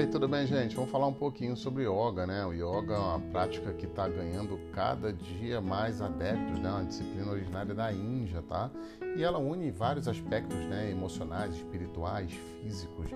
aí, tudo bem, gente? Vamos falar um pouquinho sobre yoga, né? O yoga é uma prática que está ganhando cada dia mais adeptos, né? Uma disciplina originária da Índia, tá? E ela une vários aspectos, né? Emocionais, espirituais, físicos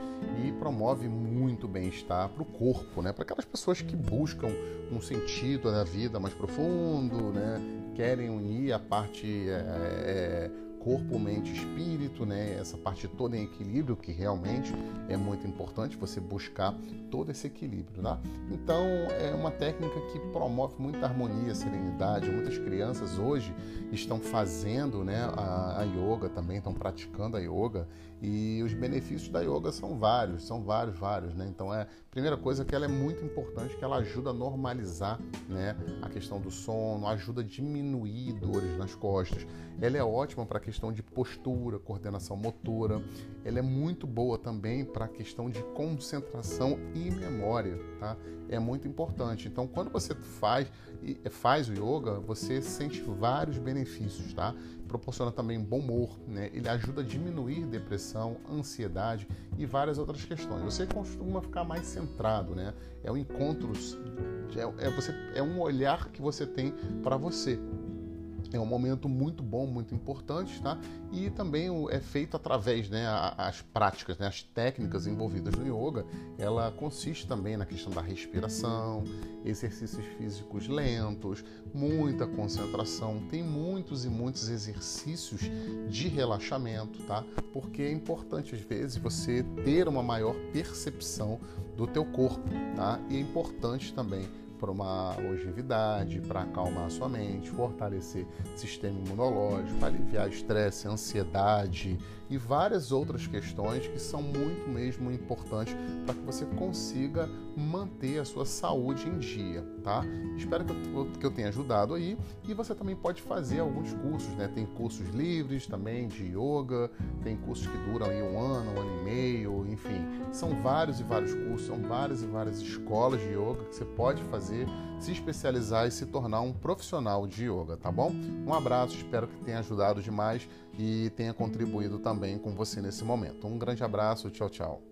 e promove muito bem-estar para o corpo, né? Para aquelas pessoas que buscam um sentido da vida mais profundo, né? Querem unir a parte é, é, corpo, mente, espírito, né? Essa parte toda em equilíbrio que realmente é muito importante você buscar todo esse equilíbrio, tá? Então é uma técnica que promove muita harmonia, serenidade. Muitas crianças hoje estão fazendo, né, a, a yoga também, estão praticando a yoga e os benefícios da yoga são vários, são vários, vários, né? Então é a primeira coisa que ela é muito importante, que ela ajuda a normalizar, né, a questão do sono, ajuda a diminuir dores nas costas. Ela é ótima para a questão de postura, coordenação motora. Ela é muito boa também para a questão de concentração e memória, tá? É muito importante. Então, quando você faz faz o yoga, você sente vários benefícios, tá? Proporciona também bom humor, né? Ele ajuda a diminuir depressão, ansiedade e várias outras questões. Você costuma ficar mais centrado, né? É um encontro, é, é, você, é um olhar que você tem para você, é um momento muito bom, muito importante, tá? E também é feito através, né, as práticas, né, as técnicas envolvidas no yoga, ela consiste também na questão da respiração, exercícios físicos lentos, muita concentração, tem muitos e muitos exercícios de relaxamento, tá? Porque é importante às vezes você ter uma maior percepção do teu corpo, tá? E é importante também para uma longevidade, para acalmar a sua mente, fortalecer o sistema imunológico, aliviar estresse, ansiedade e várias outras questões que são muito mesmo importantes para que você consiga manter a sua saúde em dia, tá? Espero que eu, que eu tenha ajudado aí e você também pode fazer alguns cursos, né? Tem cursos livres também de yoga, tem cursos que duram aí um ano, um ano e meio, são vários e vários cursos, são várias e várias escolas de yoga que você pode fazer se especializar e se tornar um profissional de yoga, tá bom? Um abraço, espero que tenha ajudado demais e tenha contribuído também com você nesse momento. Um grande abraço, tchau, tchau.